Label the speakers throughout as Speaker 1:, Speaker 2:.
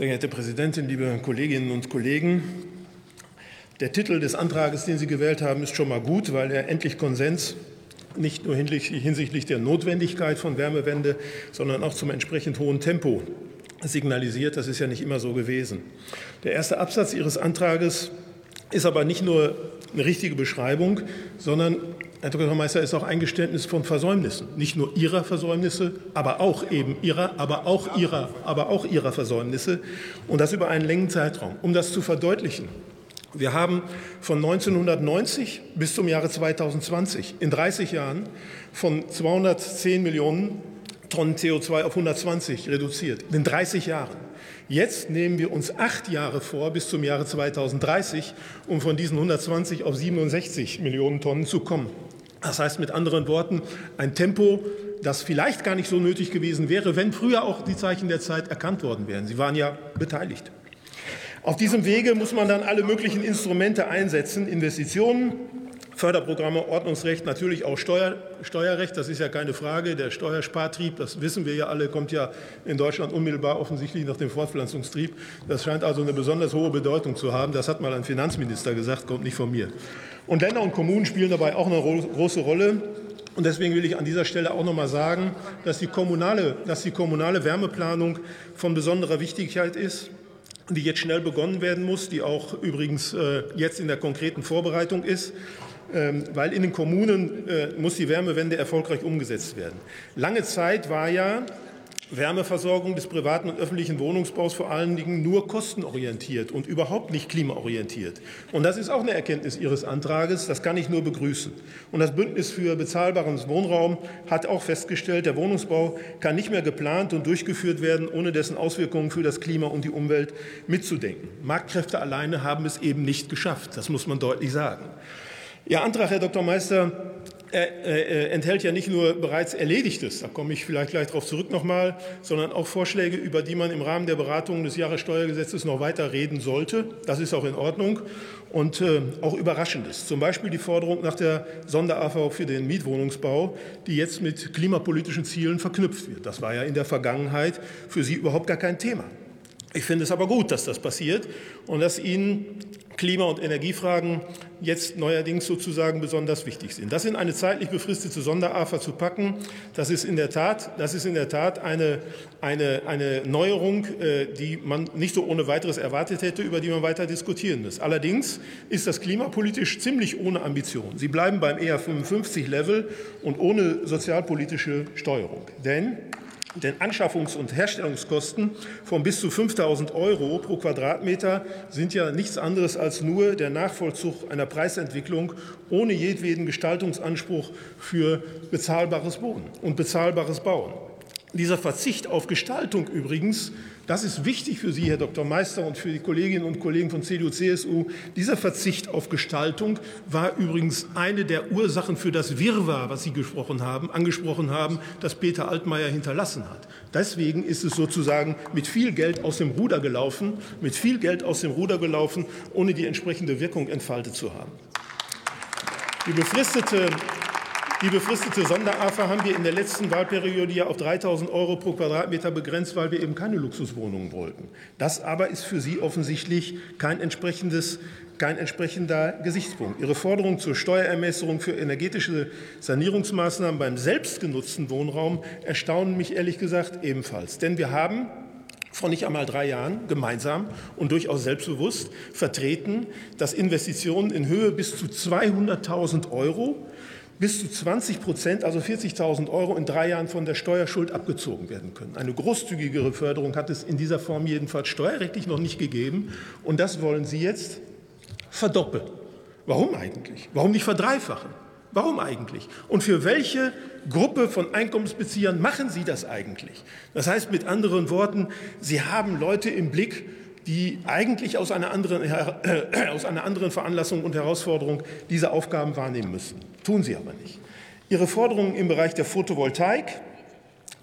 Speaker 1: Sehr geehrte Präsidentin, liebe Kolleginnen und Kollegen! Der Titel des Antrags, den Sie gewählt haben, ist schon mal gut, weil er endlich Konsens nicht nur hinsichtlich der Notwendigkeit von Wärmewende, sondern auch zum entsprechend hohen Tempo signalisiert. Das ist ja nicht immer so gewesen. Der erste Absatz Ihres Antrages ist aber nicht nur eine richtige Beschreibung, sondern Herr Dr. Meister ist auch ein Geständnis von Versäumnissen, nicht nur Ihrer Versäumnisse, aber auch eben Ihrer, aber auch Ihrer, aber auch Ihrer Versäumnisse und das über einen längeren Zeitraum. Um das zu verdeutlichen, wir haben von 1990 bis zum Jahre 2020 in 30 Jahren von 210 Millionen Tonnen CO2 auf 120 reduziert. In 30 Jahren. Jetzt nehmen wir uns acht Jahre vor bis zum Jahre 2030, um von diesen 120 auf 67 Millionen Tonnen zu kommen. Das heißt mit anderen Worten ein Tempo, das vielleicht gar nicht so nötig gewesen wäre, wenn früher auch die Zeichen der Zeit erkannt worden wären. Sie waren ja beteiligt. Auf diesem Wege muss man dann alle möglichen Instrumente einsetzen, Investitionen, Förderprogramme, Ordnungsrecht, natürlich auch Steuer, Steuerrecht, das ist ja keine Frage. Der Steuerspartrieb, das wissen wir ja alle, kommt ja in Deutschland unmittelbar offensichtlich nach dem Fortpflanzungstrieb. Das scheint also eine besonders hohe Bedeutung zu haben. Das hat mal ein Finanzminister gesagt, kommt nicht von mir. Und Länder und Kommunen spielen dabei auch eine große Rolle. Und deswegen will ich an dieser Stelle auch noch mal sagen, dass die kommunale, dass die kommunale Wärmeplanung von besonderer Wichtigkeit ist die jetzt schnell begonnen werden muss, die auch übrigens äh, jetzt in der konkreten Vorbereitung ist, weil in den Kommunen äh, muss die Wärmewende erfolgreich umgesetzt werden. Lange Zeit war ja Wärmeversorgung des privaten und öffentlichen Wohnungsbaus vor allen Dingen nur kostenorientiert und überhaupt nicht klimaorientiert. Und das ist auch eine Erkenntnis Ihres Antrages. Das kann ich nur begrüßen. Und das Bündnis für bezahlbaren Wohnraum hat auch festgestellt, der Wohnungsbau kann nicht mehr geplant und durchgeführt werden, ohne dessen Auswirkungen für das Klima und die Umwelt mitzudenken. Marktkräfte alleine haben es eben nicht geschafft. Das muss man deutlich sagen. Ihr Antrag, Herr Dr. Meister, er, er enthält ja nicht nur bereits Erledigtes, da komme ich vielleicht gleich darauf zurück nochmal, sondern auch Vorschläge, über die man im Rahmen der Beratungen des Jahressteuergesetzes noch weiter reden sollte. Das ist auch in Ordnung. Und äh, auch Überraschendes. Zum Beispiel die Forderung nach der Sonder-AV für den Mietwohnungsbau, die jetzt mit klimapolitischen Zielen verknüpft wird. Das war ja in der Vergangenheit für Sie überhaupt gar kein Thema. Ich finde es aber gut, dass das passiert und dass Ihnen Klima- und Energiefragen jetzt neuerdings sozusagen besonders wichtig sind. Das in eine zeitlich befristete Sonderafa zu packen, das ist in der Tat, das ist in der Tat eine, eine, eine Neuerung, äh, die man nicht so ohne weiteres erwartet hätte, über die man weiter diskutieren muss. Allerdings ist das klimapolitisch ziemlich ohne Ambition. Sie bleiben beim ER 55 Level und ohne sozialpolitische Steuerung. Denn denn Anschaffungs- und Herstellungskosten von bis zu 5.000 Euro pro Quadratmeter sind ja nichts anderes als nur der Nachvollzug einer Preisentwicklung ohne jedweden Gestaltungsanspruch für bezahlbares Wohnen und bezahlbares Bauen. Dieser Verzicht auf Gestaltung übrigens, das ist wichtig für Sie, Herr Dr. Meister, und für die Kolleginnen und Kollegen von CDU, CSU. Dieser Verzicht auf Gestaltung war übrigens eine der Ursachen für das Wirrwarr, was Sie gesprochen haben, angesprochen haben, das Peter Altmaier hinterlassen hat. Deswegen ist es sozusagen mit viel Geld aus dem Ruder gelaufen, mit viel Geld aus dem Ruder gelaufen, ohne die entsprechende Wirkung entfaltet zu haben. Die befristete die befristete Sonderafa haben wir in der letzten Wahlperiode ja auf 3.000 Euro pro Quadratmeter begrenzt, weil wir eben keine Luxuswohnungen wollten. Das aber ist für Sie offensichtlich kein, entsprechendes, kein entsprechender Gesichtspunkt. Ihre Forderung zur Steuerermäßerung für energetische Sanierungsmaßnahmen beim selbstgenutzten Wohnraum erstaunen mich ehrlich gesagt ebenfalls. Denn wir haben vor nicht einmal drei Jahren gemeinsam und durchaus selbstbewusst vertreten, dass Investitionen in Höhe bis zu 200.000 Euro bis zu 20 Prozent, also 40.000 Euro in drei Jahren von der Steuerschuld abgezogen werden können. Eine großzügigere Förderung hat es in dieser Form jedenfalls steuerrechtlich noch nicht gegeben. Und das wollen Sie jetzt verdoppeln. Warum eigentlich? Warum nicht verdreifachen? Warum eigentlich? Und für welche Gruppe von Einkommensbeziehern machen Sie das eigentlich? Das heißt mit anderen Worten, Sie haben Leute im Blick, die eigentlich aus einer, anderen, äh, aus einer anderen Veranlassung und Herausforderung diese Aufgaben wahrnehmen müssen. Tun sie aber nicht. Ihre Forderungen im Bereich der Photovoltaik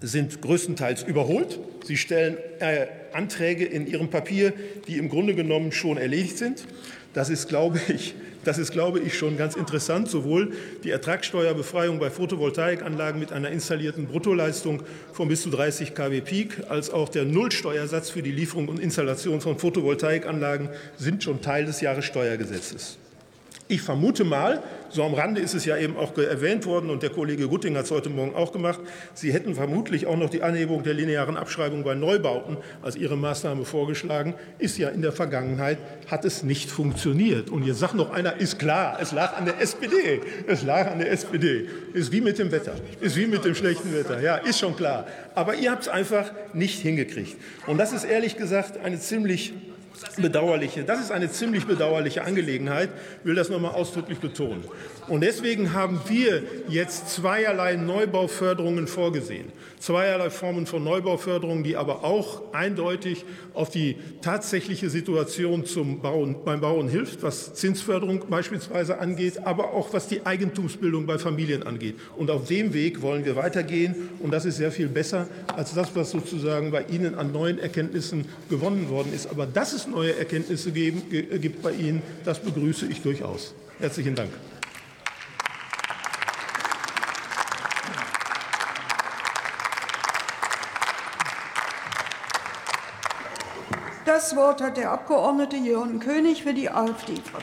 Speaker 1: sind größtenteils überholt. Sie stellen äh, Anträge in Ihrem Papier, die im Grunde genommen schon erledigt sind. Das ist, glaube ich, das ist, glaube ich, schon ganz interessant. Sowohl die Ertragssteuerbefreiung bei Photovoltaikanlagen mit einer installierten Bruttoleistung von bis zu 30 kW Peak als auch der Nullsteuersatz für die Lieferung und Installation von Photovoltaikanlagen sind schon Teil des Jahressteuergesetzes. Ich vermute mal, so am Rande ist es ja eben auch erwähnt worden und der Kollege Gutting hat es heute Morgen auch gemacht, Sie hätten vermutlich auch noch die Anhebung der linearen Abschreibung bei Neubauten als Ihre Maßnahme vorgeschlagen. Ist ja in der Vergangenheit, hat es nicht funktioniert. Und jetzt sagt noch einer, ist klar, es lag an der SPD. Es lag an der SPD. Ist wie mit dem Wetter. Ist wie mit dem schlechten Wetter. Ja, ist schon klar. Aber ihr habt es einfach nicht hingekriegt. Und das ist ehrlich gesagt eine ziemlich bedauerliche, das ist eine ziemlich bedauerliche Angelegenheit, ich will das noch einmal ausdrücklich betonen. Und deswegen haben wir jetzt zweierlei Neubauförderungen vorgesehen. Zweierlei Formen von Neubauförderung, die aber auch eindeutig auf die tatsächliche Situation zum Bauen, beim Bauen hilft, was Zinsförderung beispielsweise angeht, aber auch was die Eigentumsbildung bei Familien angeht. Und auf dem Weg wollen wir weitergehen. Und das ist sehr viel besser als das, was sozusagen bei Ihnen an neuen Erkenntnissen gewonnen worden ist. Aber dass es neue Erkenntnisse geben, gibt bei Ihnen, das begrüße ich durchaus. Herzlichen Dank.
Speaker 2: Das Wort hat der Abgeordnete Jörn König für die AfD-Fraktion.